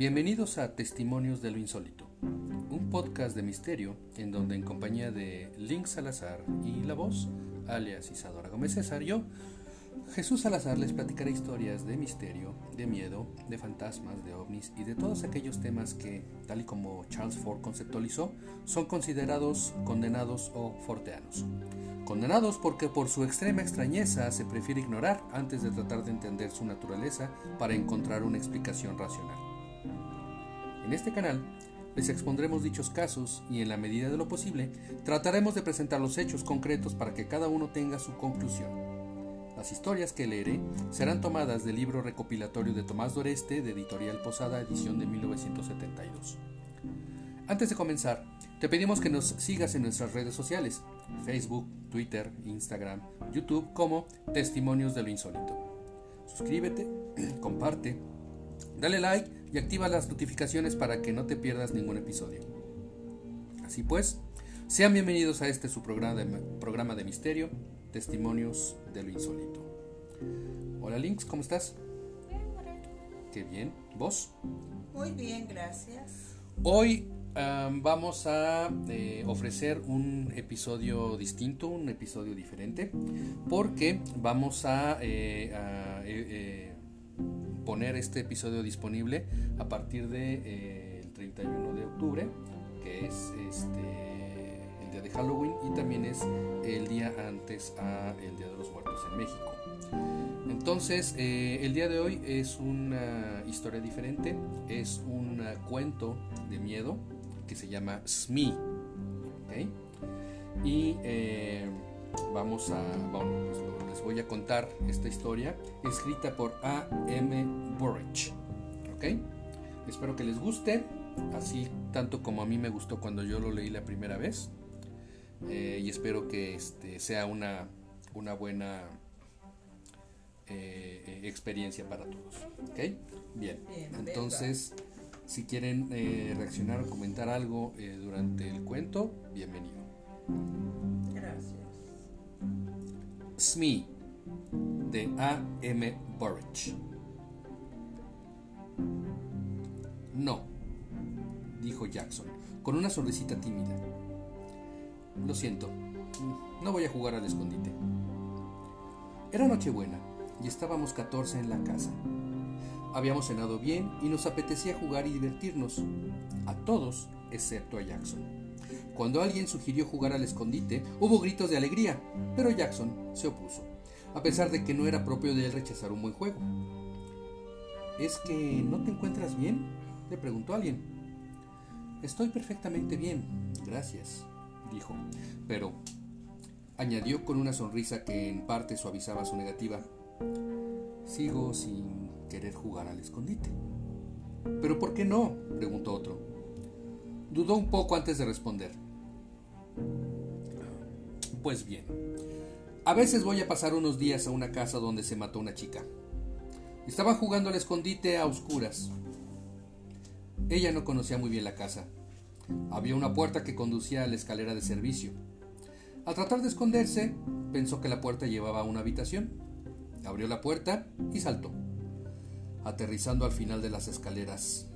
Bienvenidos a Testimonios de lo Insólito, un podcast de misterio en donde en compañía de Link Salazar y la voz, alias Isadora Gómez César, Jesús Salazar les platicará historias de misterio, de miedo, de fantasmas, de ovnis y de todos aquellos temas que, tal y como Charles Ford conceptualizó, son considerados condenados o forteanos. Condenados porque por su extrema extrañeza se prefiere ignorar antes de tratar de entender su naturaleza para encontrar una explicación racional. En este canal les expondremos dichos casos y en la medida de lo posible trataremos de presentar los hechos concretos para que cada uno tenga su conclusión. Las historias que leeré serán tomadas del libro recopilatorio de Tomás Doreste de Editorial Posada, edición de 1972. Antes de comenzar, te pedimos que nos sigas en nuestras redes sociales, Facebook, Twitter, Instagram, YouTube como Testimonios de lo Insólito. Suscríbete, comparte, dale like y activa las notificaciones para que no te pierdas ningún episodio. Así pues, sean bienvenidos a este su programa de, programa de misterio, Testimonios de lo Insólito. Hola Links, ¿cómo estás? Bien, Qué bien. ¿Vos? Muy bien, gracias. Hoy um, vamos a eh, ofrecer un episodio distinto, un episodio diferente, porque vamos a, eh, a eh, poner este episodio disponible a partir del de, el 31 de octubre, que es este, el día de Halloween y también es el día antes a el Día de los Muertos en México. Entonces, eh, el día de hoy es una historia diferente, es un cuento de miedo que se llama. ¿okay? Y eh, vamos a, les voy a contar esta historia escrita por A. M. Burrich. ¿ok? Espero que les guste, así tanto como a mí me gustó cuando yo lo leí la primera vez. Eh, y espero que este, sea una, una buena eh, experiencia para todos. ¿Ok? Bien. Bien, Entonces, si quieren eh, reaccionar o comentar algo eh, durante el cuento, bienvenido. Gracias. Smee, de A. M. Burrich. No, dijo Jackson, con una sonrisita tímida. Lo siento, no voy a jugar al escondite. Era Nochebuena y estábamos 14 en la casa. Habíamos cenado bien y nos apetecía jugar y divertirnos. A todos, excepto a Jackson. Cuando alguien sugirió jugar al escondite, hubo gritos de alegría, pero Jackson se opuso, a pesar de que no era propio de él rechazar un buen juego. ¿Es que no te encuentras bien? le preguntó alguien. Estoy perfectamente bien, gracias, dijo, pero añadió con una sonrisa que en parte suavizaba su negativa. Sigo sin querer jugar al escondite. ¿Pero por qué no? preguntó otro. Dudó un poco antes de responder. Pues bien, a veces voy a pasar unos días a una casa donde se mató una chica. Estaba jugando al escondite a oscuras. Ella no conocía muy bien la casa. Había una puerta que conducía a la escalera de servicio. Al tratar de esconderse, pensó que la puerta llevaba a una habitación. Abrió la puerta y saltó, aterrizando al final de las escaleras.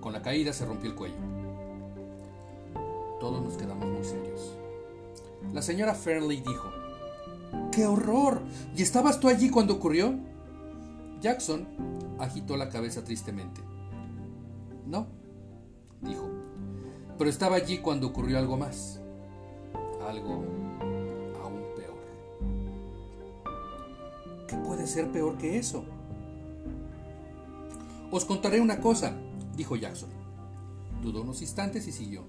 Con la caída se rompió el cuello. Todos nos quedamos muy serios. La señora Fairley dijo, ¡Qué horror! ¿Y estabas tú allí cuando ocurrió? Jackson agitó la cabeza tristemente. No, dijo, pero estaba allí cuando ocurrió algo más. Algo aún peor. ¿Qué puede ser peor que eso? Os contaré una cosa, dijo Jackson. Dudó unos instantes y siguió.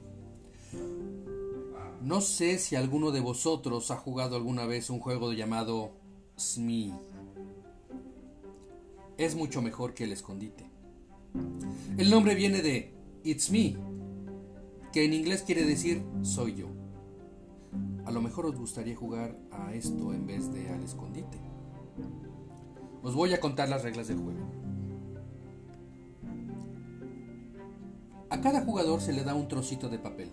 No sé si alguno de vosotros ha jugado alguna vez un juego llamado Smee. Es mucho mejor que el escondite. El nombre viene de It's Me, que en inglés quiere decir soy yo. A lo mejor os gustaría jugar a esto en vez de al escondite. Os voy a contar las reglas del juego. A cada jugador se le da un trocito de papel.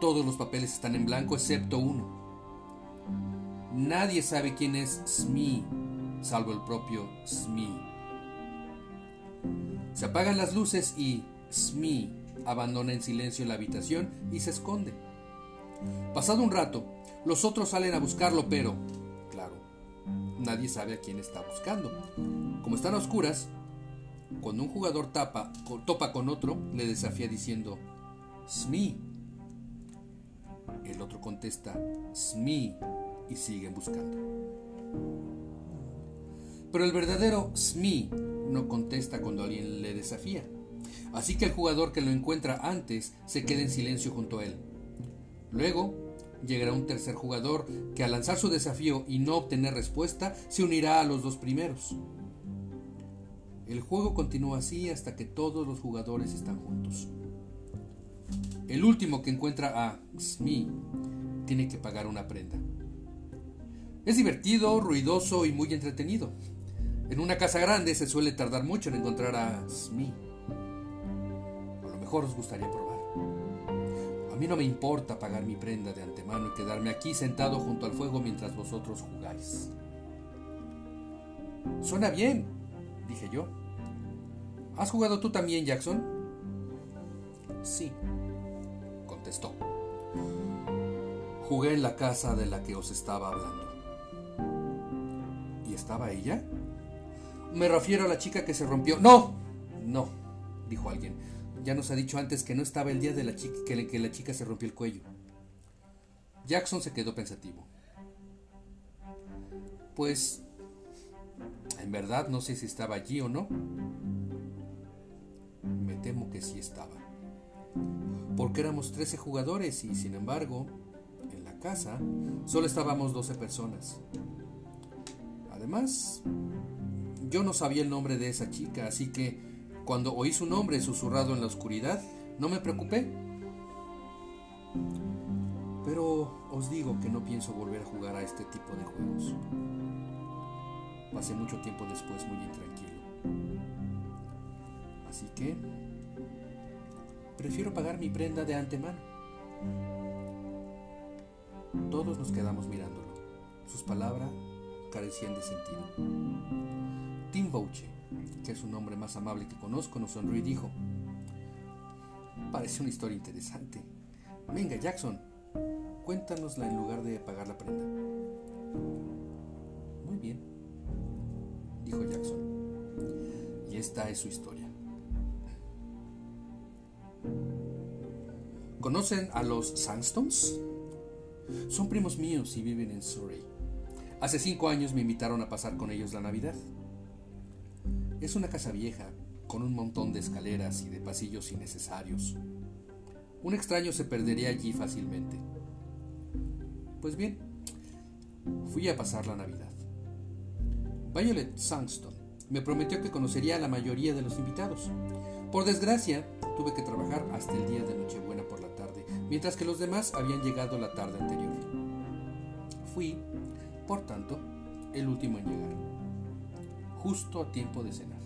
Todos los papeles están en blanco excepto uno. Nadie sabe quién es Smee, salvo el propio Smee. Se apagan las luces y Smee abandona en silencio la habitación y se esconde. Pasado un rato, los otros salen a buscarlo, pero, claro, nadie sabe a quién está buscando. Como están a oscuras, cuando un jugador tapa, topa con otro, le desafía diciendo, Smee. El otro contesta, Smee, y siguen buscando. Pero el verdadero Smee no contesta cuando alguien le desafía. Así que el jugador que lo encuentra antes se queda en silencio junto a él. Luego llegará un tercer jugador que al lanzar su desafío y no obtener respuesta se unirá a los dos primeros. El juego continúa así hasta que todos los jugadores están juntos. El último que encuentra a Smee tiene que pagar una prenda. Es divertido, ruidoso y muy entretenido. En una casa grande se suele tardar mucho en encontrar a Smee. A lo mejor os gustaría probar. A mí no me importa pagar mi prenda de antemano y quedarme aquí sentado junto al fuego mientras vosotros jugáis. Suena bien, dije yo. ¿Has jugado tú también, Jackson? Sí, contestó. Jugué en la casa de la que os estaba hablando. ¿Y estaba ella? Me refiero a la chica que se rompió. No, no, dijo alguien. Ya nos ha dicho antes que no estaba el día de la chica que, que la chica se rompió el cuello. Jackson se quedó pensativo. Pues, en verdad no sé si estaba allí o no temo que sí estaba. Porque éramos 13 jugadores y sin embargo, en la casa solo estábamos 12 personas. Además, yo no sabía el nombre de esa chica, así que cuando oí su nombre susurrado en la oscuridad, no me preocupé. Pero os digo que no pienso volver a jugar a este tipo de juegos. Pasé mucho tiempo después muy intranquilo. Así que Prefiero pagar mi prenda de antemano. Todos nos quedamos mirándolo. Sus palabras carecían de sentido. Tim Bouche, que es un hombre más amable que conozco, nos sonrió y dijo, parece una historia interesante. Venga, Jackson, cuéntanosla en lugar de pagar la prenda. Muy bien, dijo Jackson. Y esta es su historia. ¿Conocen a los Sandstones? Son primos míos y viven en Surrey. Hace cinco años me invitaron a pasar con ellos la Navidad. Es una casa vieja, con un montón de escaleras y de pasillos innecesarios. Un extraño se perdería allí fácilmente. Pues bien, fui a pasar la Navidad. Violet Sandstone me prometió que conocería a la mayoría de los invitados. Por desgracia, tuve que trabajar hasta el día de Nochebuena mientras que los demás habían llegado la tarde anterior. Fui, por tanto, el último en llegar, justo a tiempo de cenar.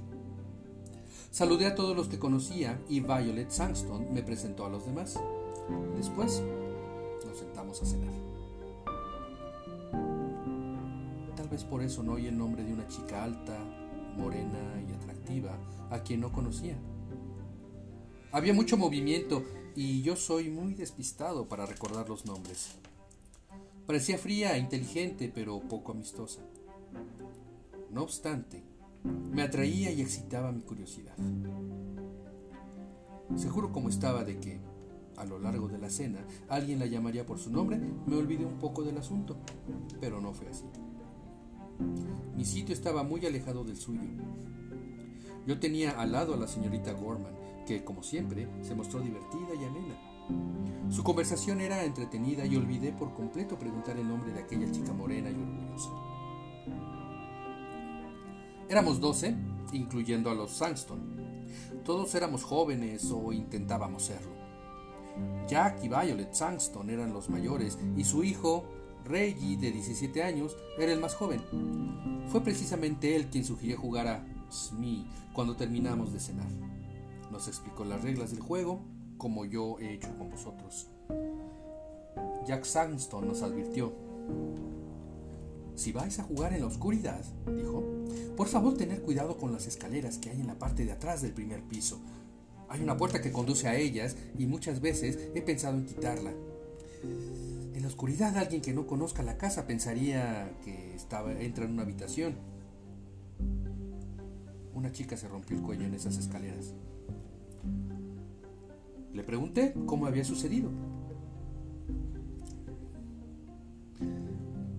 Saludé a todos los que conocía y Violet Sandstone me presentó a los demás. Después nos sentamos a cenar. Tal vez por eso no oí el nombre de una chica alta, morena y atractiva a quien no conocía. Había mucho movimiento y yo soy muy despistado para recordar los nombres. Parecía fría e inteligente, pero poco amistosa. No obstante, me atraía y excitaba mi curiosidad. Seguro como estaba de que, a lo largo de la cena, alguien la llamaría por su nombre, me olvidé un poco del asunto, pero no fue así. Mi sitio estaba muy alejado del suyo. Yo tenía al lado a la señorita Gorman, que, como siempre, se mostró divertida y amena. Su conversación era entretenida y olvidé por completo preguntar el nombre de aquella chica morena y orgullosa. Éramos doce, incluyendo a los Sangston. Todos éramos jóvenes o intentábamos serlo. Jack y Violet Sangston eran los mayores y su hijo, Reggie, de 17 años, era el más joven. Fue precisamente él quien sugirió jugar a Smee cuando terminamos de cenar. Nos explicó las reglas del juego, como yo he hecho con vosotros. Jack Sanston nos advirtió. Si vais a jugar en la oscuridad, dijo, por favor tener cuidado con las escaleras que hay en la parte de atrás del primer piso. Hay una puerta que conduce a ellas y muchas veces he pensado en quitarla. En la oscuridad alguien que no conozca la casa pensaría que estaba, entra en una habitación. Una chica se rompió el cuello en esas escaleras. Le pregunté cómo había sucedido.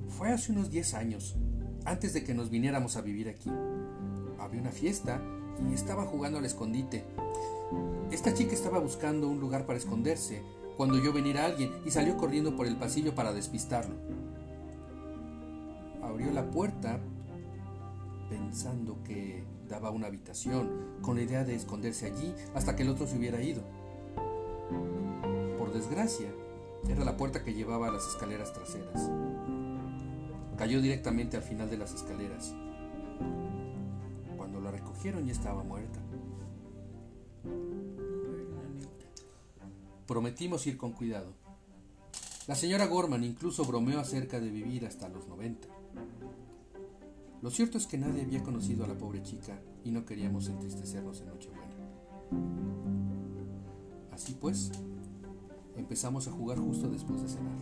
Fue hace unos 10 años, antes de que nos viniéramos a vivir aquí. Había una fiesta y estaba jugando al escondite. Esta chica estaba buscando un lugar para esconderse cuando yo venía a alguien y salió corriendo por el pasillo para despistarlo. Abrió la puerta pensando que daba una habitación, con la idea de esconderse allí hasta que el otro se hubiera ido. Por desgracia, era la puerta que llevaba a las escaleras traseras. Cayó directamente al final de las escaleras. Cuando la recogieron ya estaba muerta. Prometimos ir con cuidado. La señora Gorman incluso bromeó acerca de vivir hasta los 90. Lo cierto es que nadie había conocido a la pobre chica y no queríamos entristecernos en Nochebuena. Así pues, empezamos a jugar justo después de cenar.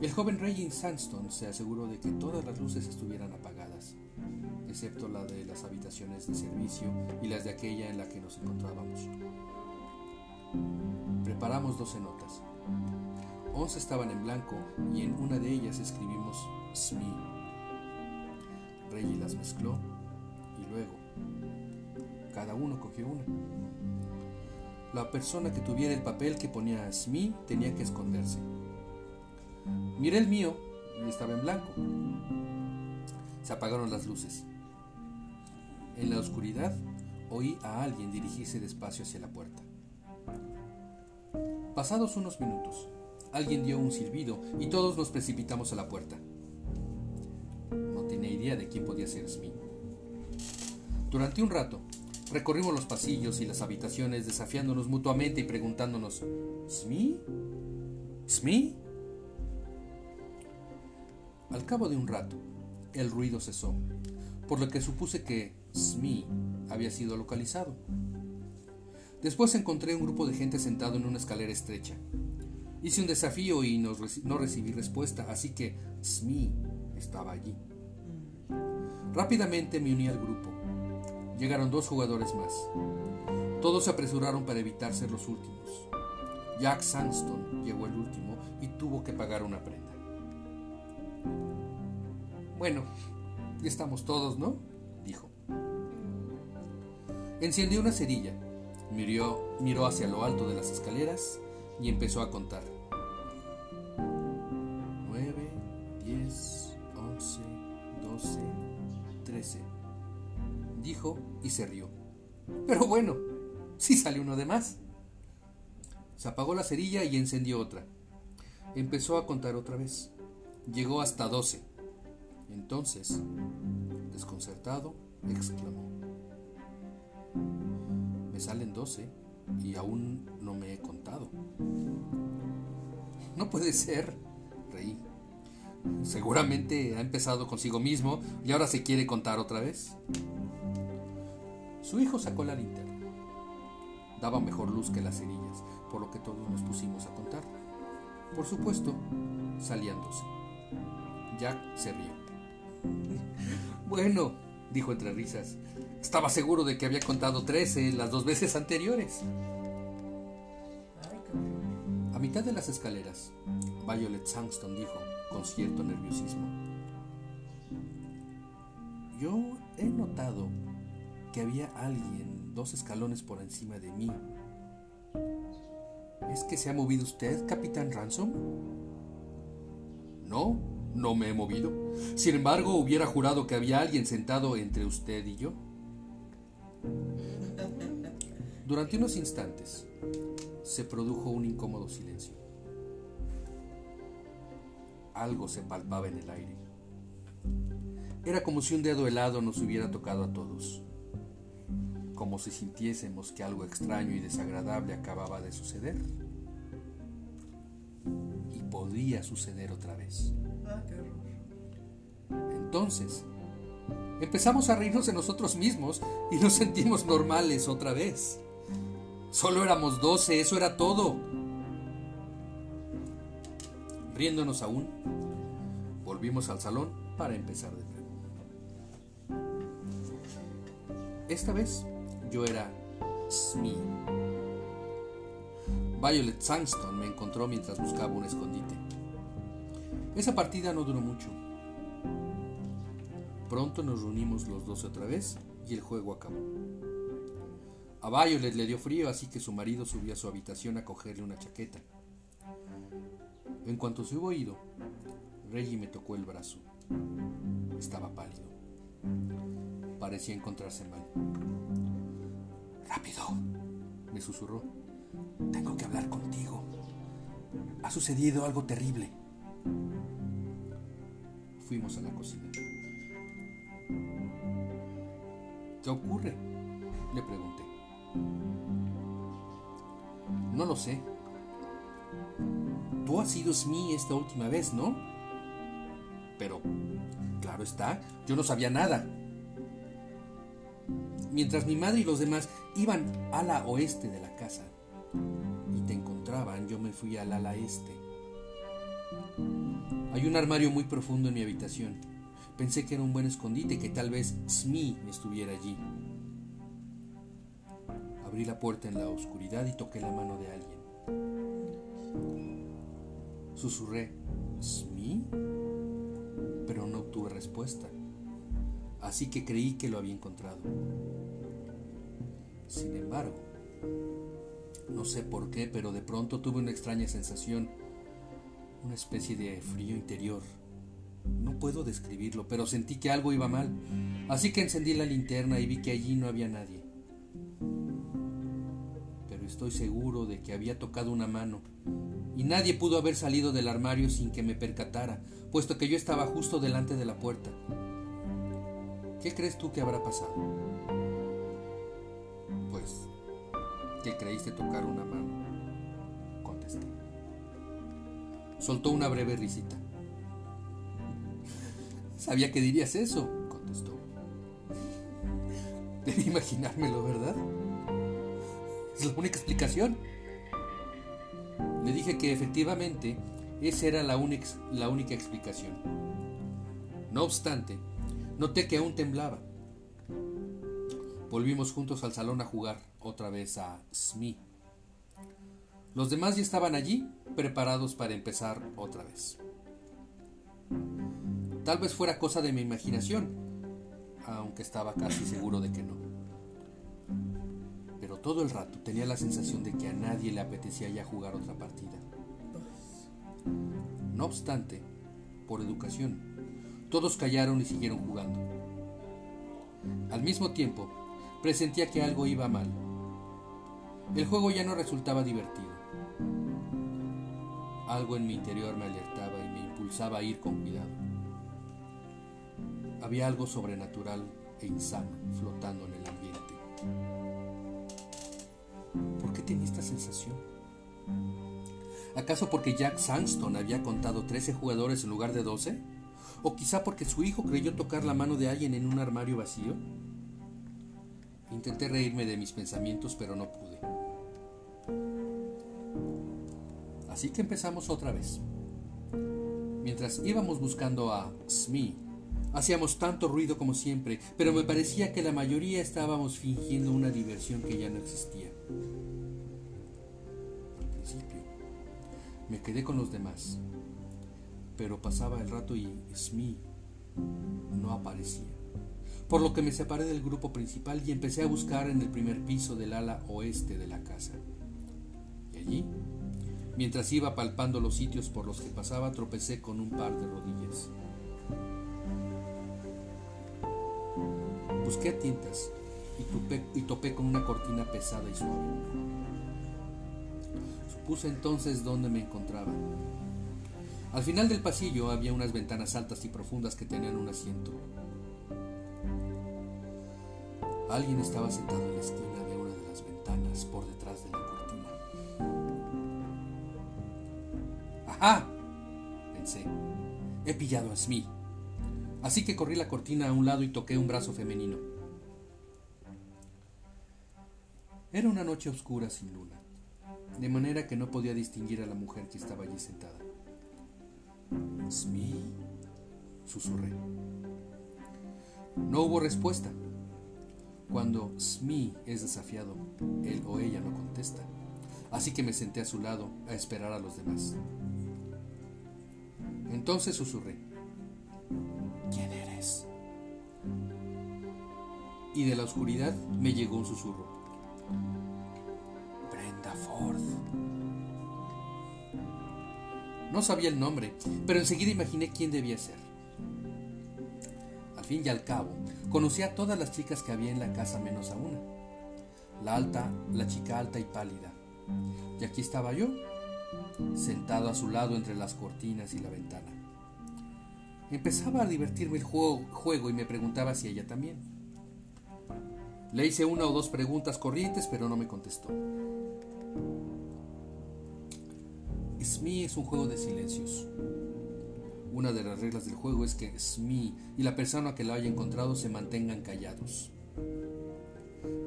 El joven Reggie Sandstone se aseguró de que todas las luces estuvieran apagadas, excepto la de las habitaciones de servicio y las de aquella en la que nos encontrábamos. Preparamos 12 notas. 11 estaban en blanco y en una de ellas escribimos SMI. Reggie las mezcló y luego cada uno cogió una. La persona que tuviera el papel que ponía SMI tenía que esconderse. Miré el mío y estaba en blanco. Se apagaron las luces. En la oscuridad oí a alguien dirigirse despacio hacia la puerta. Pasados unos minutos, alguien dio un silbido y todos nos precipitamos a la puerta. De quién podía ser Smee. Durante un rato, recorrimos los pasillos y las habitaciones desafiándonos mutuamente y preguntándonos, ¿Smee? ¿Smee? Al cabo de un rato, el ruido cesó, por lo que supuse que Smee había sido localizado. Después encontré un grupo de gente sentado en una escalera estrecha. Hice un desafío y no, recibí respuesta, así que Smee estaba allí. Rápidamente me uní al grupo. Llegaron dos jugadores más. Todos se apresuraron para evitar ser los últimos. Jack Sandstone llegó el último y tuvo que pagar una prenda. Bueno, ya estamos todos, ¿no? dijo. Encendió una cerilla Miró, miró hacia lo alto de las escaleras y empezó a contar. Y se rió. Pero bueno, sí salió uno de más. Se apagó la cerilla y encendió otra. Empezó a contar otra vez. Llegó hasta 12. Entonces, desconcertado, exclamó me salen 12 y aún no me he contado. No puede ser, reí. Seguramente ha empezado consigo mismo y ahora se quiere contar otra vez. Su hijo sacó la linterna. Daba mejor luz que las cerillas, por lo que todos nos pusimos a contar. Por supuesto, 12. Jack se rió. Bueno, dijo entre risas, estaba seguro de que había contado 13 las dos veces anteriores. A mitad de las escaleras, Violet Sangston dijo, con cierto nerviosismo, Yo he notado que había alguien dos escalones por encima de mí. ¿Es que se ha movido usted, capitán Ransom? No, no me he movido. Sin embargo, hubiera jurado que había alguien sentado entre usted y yo. Durante unos instantes se produjo un incómodo silencio. Algo se palpaba en el aire. Era como si un dedo helado nos hubiera tocado a todos, como si sintiésemos que algo extraño y desagradable acababa de suceder y podía suceder otra vez. Entonces, empezamos a reírnos de nosotros mismos y nos sentimos normales otra vez. Solo éramos doce, eso era todo. Riéndonos aún, volvimos al salón para empezar de nuevo. Esta vez yo era Smee. Violet Sangston me encontró mientras buscaba un escondite. Esa partida no duró mucho. Pronto nos reunimos los dos otra vez y el juego acabó. A Violet le dio frío, así que su marido subió a su habitación a cogerle una chaqueta. En cuanto se hubo ido, Reggie me tocó el brazo. Estaba pálido. Parecía encontrarse mal. Rápido, me susurró. Tengo que hablar contigo. Ha sucedido algo terrible. Fuimos a la cocina. ¿Qué ocurre? Le pregunté. No lo sé. Tú has sido Smee esta última vez, ¿no? Pero, claro está, yo no sabía nada. Mientras mi madre y los demás iban a la oeste de la casa y te encontraban, yo me fui al ala este. Hay un armario muy profundo en mi habitación. Pensé que era un buen escondite, que tal vez Smee estuviera allí. Abrí la puerta en la oscuridad y toqué la mano de alguien. Susurré, ¿Smee? Pero no obtuve respuesta. Así que creí que lo había encontrado. Sin embargo, no sé por qué, pero de pronto tuve una extraña sensación, una especie de frío interior. No puedo describirlo, pero sentí que algo iba mal. Así que encendí la linterna y vi que allí no había nadie. Pero estoy seguro de que había tocado una mano. Y nadie pudo haber salido del armario sin que me percatara, puesto que yo estaba justo delante de la puerta. ¿Qué crees tú que habrá pasado? Que creíste tocar una mano, contesté. Soltó una breve risita. Sabía que dirías eso, contestó. Debí imaginármelo, ¿verdad? Es la única explicación. Le dije que efectivamente esa era la, única, la única explicación. No obstante, noté que aún temblaba. Volvimos juntos al salón a jugar otra vez a Smee. Los demás ya estaban allí, preparados para empezar otra vez. Tal vez fuera cosa de mi imaginación, aunque estaba casi seguro de que no. Pero todo el rato tenía la sensación de que a nadie le apetecía ya jugar otra partida. No obstante, por educación, todos callaron y siguieron jugando. Al mismo tiempo, presentía que algo iba mal. El juego ya no resultaba divertido. Algo en mi interior me alertaba y me impulsaba a ir con cuidado. Había algo sobrenatural e insano flotando en el ambiente. ¿Por qué tenía esta sensación? ¿Acaso porque Jack Sanston había contado 13 jugadores en lugar de 12? ¿O quizá porque su hijo creyó tocar la mano de alguien en un armario vacío? Intenté reírme de mis pensamientos, pero no pude. Así que empezamos otra vez. Mientras íbamos buscando a Smee, Hacíamos tanto ruido como siempre, pero me parecía que la mayoría estábamos fingiendo una diversión que ya no existía. Al principio, me quedé con los demás, pero pasaba el rato y Smee no aparecía. Por lo que me separé del grupo principal y empecé a buscar en el primer piso del ala oeste de la casa. Y allí, mientras iba palpando los sitios por los que pasaba, tropecé con un par de rodillas. Busqué a tientas y, topé con una cortina pesada y suave. Supuse entonces dónde me encontraba. Al final del pasillo había unas ventanas altas y profundas que tenían un asiento. Alguien estaba sentado en la esquina de una de las ventanas por detrás de la ¡Ajá! pensé. He pillado a Smee. Así que corrí la cortina a un lado y toqué un brazo femenino. Era una noche oscura sin luna, de manera que no podía distinguir a la mujer que estaba allí sentada. Smee, susurré. No hubo respuesta. Cuando Smee es desafiado, él o ella no contesta. Así que me senté a su lado a esperar a los demás. Entonces susurré. ¿Quién eres? Y de la oscuridad me llegó un susurro. Brenda Ford. No sabía el nombre, pero enseguida imaginé quién debía ser. Al fin y al cabo, conocí a todas las chicas que había en la casa menos a una. La alta, la chica alta y pálida. Y aquí estaba yo, sentado a su lado entre las cortinas y la ventana. Empezaba a divertirme el juego, y me preguntaba si ella también. Le hice una o dos preguntas corrientes, pero no me contestó. SMI es un juego de silencios. Una de las reglas del juego es que SMI y la persona que lo haya encontrado se mantengan callados.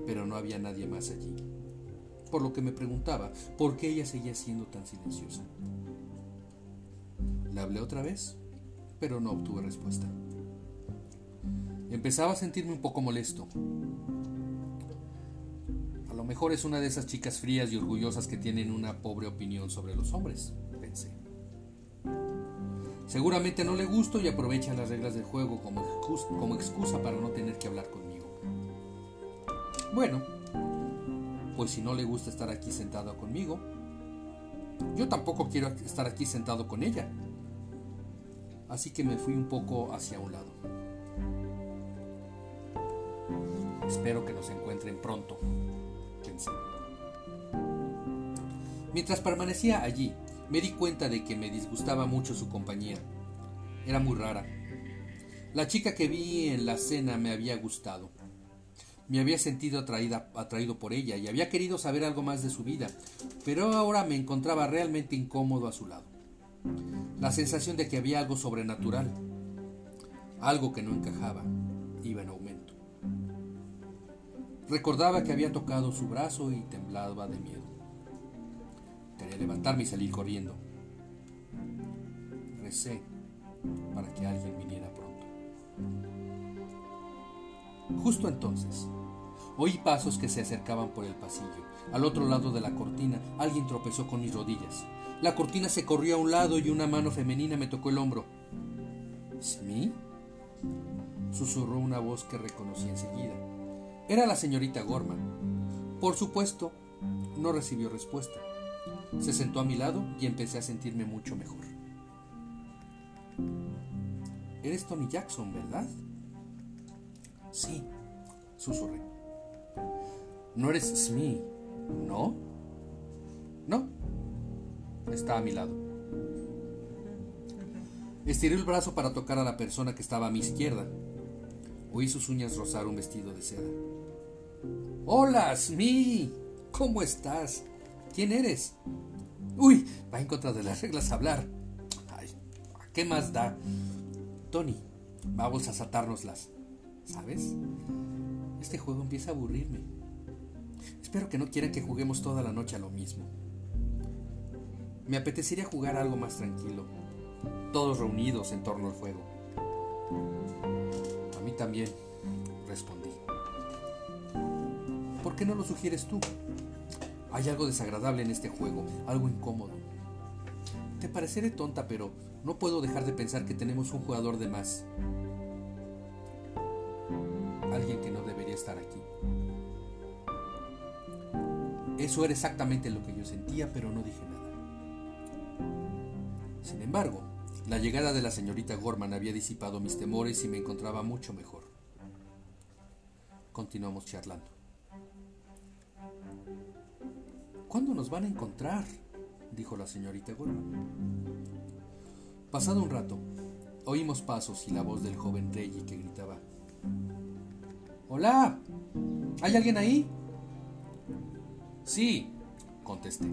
Pero no había nadie más allí. Por lo que me preguntaba por qué ella seguía siendo tan silenciosa. Le hablé otra vez, pero no obtuve respuesta. Empezaba a sentirme un poco molesto. A lo mejor es una de esas chicas frías y orgullosas que tienen una pobre opinión sobre los hombres, pensé. Seguramente no le gusto y aprovecha las reglas del juego como excusa, como excusa para no tener que hablar conmigo. Bueno, pues si no le gusta estar aquí sentado conmigo, yo tampoco quiero estar aquí sentado con ella. Así que me fui un poco hacia un lado. Espero que nos encuentren pronto, pensé. Mientras permanecía allí, me di cuenta de que me disgustaba mucho su compañía. Era muy rara. La chica que vi en la cena me había gustado. Me había sentido atraída, atraído por ella y había querido saber algo más de su vida, pero ahora me encontraba realmente incómodo a su lado. La sensación de que había algo sobrenatural, algo que no encajaba, iba en aumento. Recordaba que había tocado su brazo y temblaba de miedo. Quería levantarme y salir corriendo. Recé para que alguien viniera pronto. Justo entonces, oí pasos que se acercaban por el pasillo. Al otro lado de la cortina, alguien tropezó con mis rodillas. La cortina se corrió a un lado y una mano femenina me tocó el hombro. ¿Smee? Susurró una voz que reconocí enseguida. Era la señorita Gorman. Por supuesto, no recibió respuesta. Se sentó a mi lado y empecé a sentirme mucho mejor. Eres Tony Jackson, ¿verdad? Sí, susurré. No eres Smee, ¿no? No. Está a mi lado. Estiré el brazo para tocar a la persona que estaba a mi izquierda. Oí sus uñas rozar un vestido de seda. Hola, Smee. ¿Cómo estás? ¿Quién eres? Uy, va en contra de las reglas hablar. Ay, ¿qué más da? Tony, vamos a saltárnoslas. ¿Sabes? Este juego empieza a aburrirme. Espero que no quieran que juguemos toda la noche a lo mismo. Me apetecería jugar algo más tranquilo, todos reunidos en torno al fuego. A mí también, respondí. ¿Por qué no lo sugieres tú? Hay algo desagradable en este juego, algo incómodo. Te pareceré tonta, pero no puedo dejar de pensar que tenemos un jugador de más. Alguien que no debería estar aquí. Eso era exactamente lo que yo sentía, pero no dije nada. Sin embargo, la llegada de la señorita Gorman había disipado mis temores y me encontraba mucho mejor. Continuamos charlando. ¿Cuándo nos van a encontrar? dijo la señorita Gorman. Pasado un rato, oímos pasos y la voz del joven Reggie que gritaba: ¡Hola! ¿Hay alguien ahí? Sí, contesté.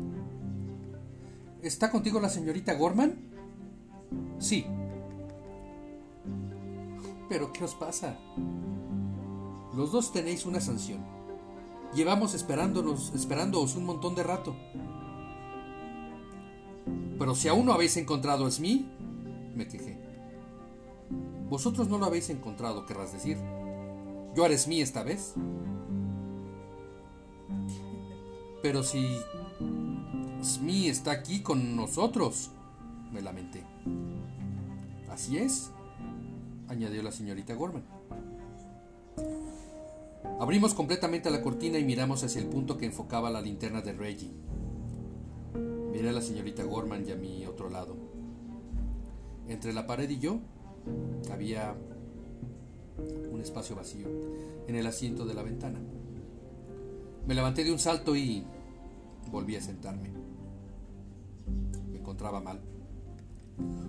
¿Está contigo la señorita Gorman? Sí. Pero ¿qué os pasa? Los dos tenéis una sanción. Llevamos esperándonos, esperándoos un montón de rato. Pero si aún no habéis encontrado a Smee, me quejé. Vosotros no lo habéis encontrado, querrás decir. ¿Yo haré Smee esta vez? Pero si Smee está aquí con nosotros, me lamenté. Así es, añadió la señorita Gorman. Abrimos completamente la cortina y miramos hacia el punto que enfocaba la linterna de Reggie. Miré a la señorita Gorman y a mi otro lado. Entre la pared y yo había un espacio vacío en el asiento de la ventana. Me levanté de un salto y volví a sentarme. Me encontraba mal.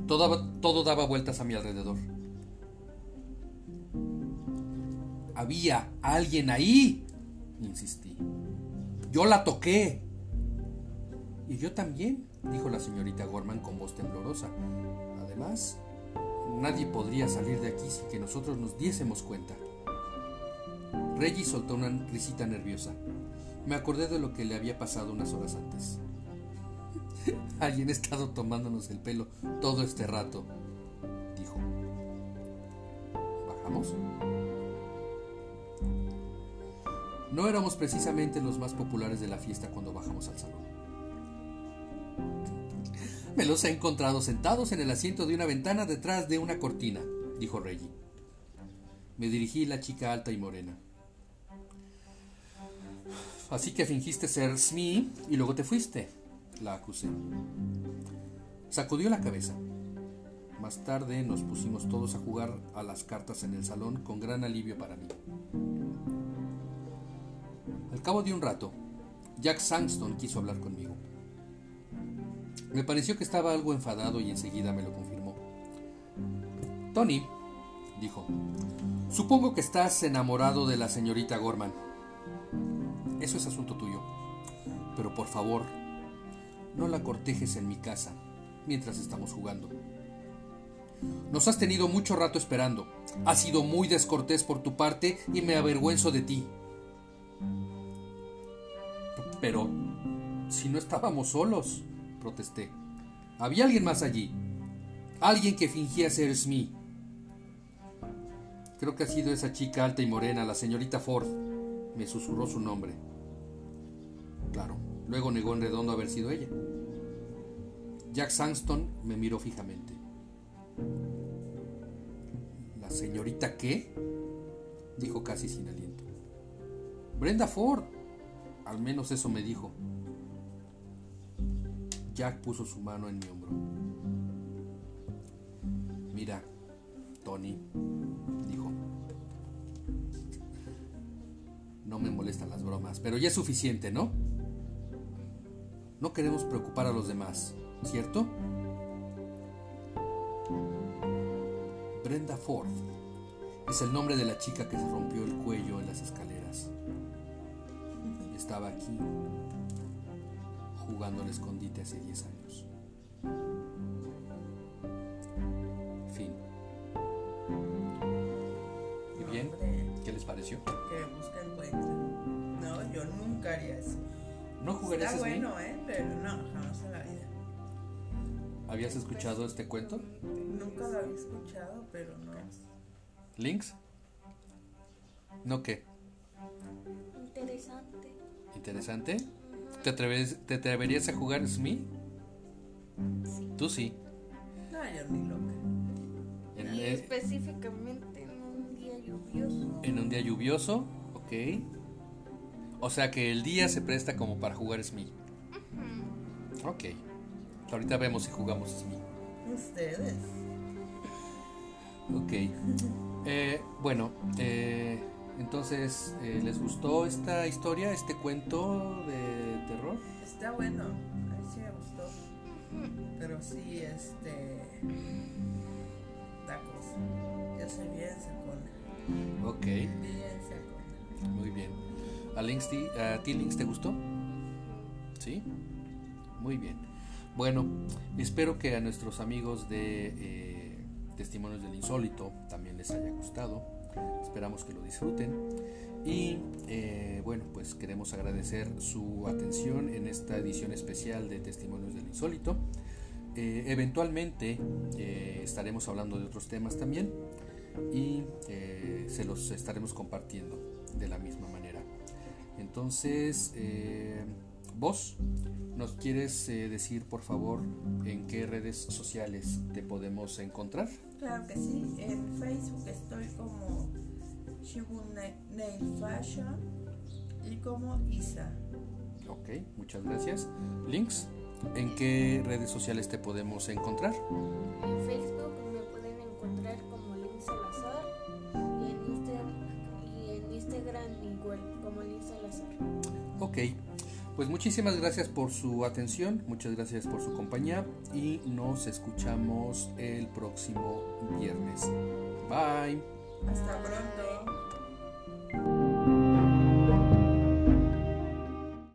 Todo, todo daba vueltas a mi alrededor. Había alguien ahí, insistí. Yo la toqué. Y yo también, dijo la señorita Gorman con voz temblorosa. Además, nadie podría salir de aquí sin que nosotros nos diésemos cuenta. Reggie soltó una risita nerviosa. Me acordé de lo que le había pasado unas horas antes. Alguien ha estado tomándonos el pelo todo este rato, dijo. ¿Bajamos? No éramos precisamente los más populares de la fiesta cuando bajamos al salón. Me los he encontrado sentados en el asiento de una ventana detrás de una cortina, dijo Reggie. Me dirigí a la chica alta y morena. Así que fingiste ser Smee y luego te fuiste, la acusé. Sacudió la cabeza. Más tarde nos pusimos todos a jugar a las cartas en el salón con gran alivio para mí. Al cabo de un rato, Jack Sangston quiso hablar conmigo. Me pareció que estaba algo enfadado y enseguida me lo confirmó. Tony, dijo, supongo que estás enamorado de la señorita Gorman. Eso es asunto tuyo. Pero por favor, no la cortejes en mi casa mientras estamos jugando. Nos has tenido mucho rato esperando. Has sido muy descortés por tu parte y me avergüenzo de ti. Pero, si no estábamos solos, protesté. Había alguien más allí. Alguien que fingía ser Smee. Creo que ha sido esa chica alta y morena, la señorita Ford. Me susurró su nombre. Claro, luego negó en redondo haber sido ella. Jack Sangston me miró fijamente. ¿La señorita qué? dijo casi sin aliento. Brenda Ford. Al menos eso me dijo. Jack puso su mano en mi hombro. Mira, Tony, dijo. No me molestan las bromas, pero ya es suficiente, ¿no? No queremos preocupar a los demás, ¿cierto? Brenda Ford es el nombre de la chica que se rompió el cuello en las escaleras. Estaba aquí, jugando al escondite hace 10 años. Fin. ¿Y bien? ¿Qué les pareció? Que busca encuentra. No, yo nunca haría eso. ¿No jugarías Está bueno. Pero no, jamás en la vida. ¿Habías escuchado este cuento? Nunca lo había escuchado, pero no. ¿Links? ¿No qué? Interesante. ¿Interesante? ¿Te, atreves- te atreverías a jugar Smee? Tú sí. No, yo ni loca. En, Y eh, específicamente en un día lluvioso. en un día lluvioso, ok. O sea que el día se presta como para jugar Smee. Ok. Ahorita vemos si jugamos Smee. Ustedes. Ok. Eh, bueno, eh, entonces, eh, ¿les gustó esta historia, este cuento de terror? Está bueno. A mí sí me gustó. Pero sí, este. Da cosa. Yo soy bien sacona. Ok, Bien sacona. muy bien. ¿A, Links, a ti, Links, te gustó? ¿Sí? Muy bien. Bueno, espero que a nuestros amigos de eh, Testimonios del Insólito también les haya gustado. Esperamos que lo disfruten. Y eh, bueno, pues queremos agradecer su atención en esta edición especial de Testimonios del Insólito. Eh, eventualmente estaremos hablando de otros temas también y se los estaremos compartiendo de la misma manera. Entonces, vos nos quieres decir por favor en qué redes sociales te podemos encontrar. Claro que sí, en Facebook estoy como Shibun Nail Fashion y como Isa. Ok, muchas gracias. Links, ¿en qué redes sociales te podemos encontrar? En Facebook me pueden encontrar como Link Salazar y en, Instagram, y en Instagram igual como Link Salazar. Ok, pues muchísimas gracias por su atención, muchas gracias por su compañía y nos escuchamos el próximo viernes. Bye. Hasta pronto.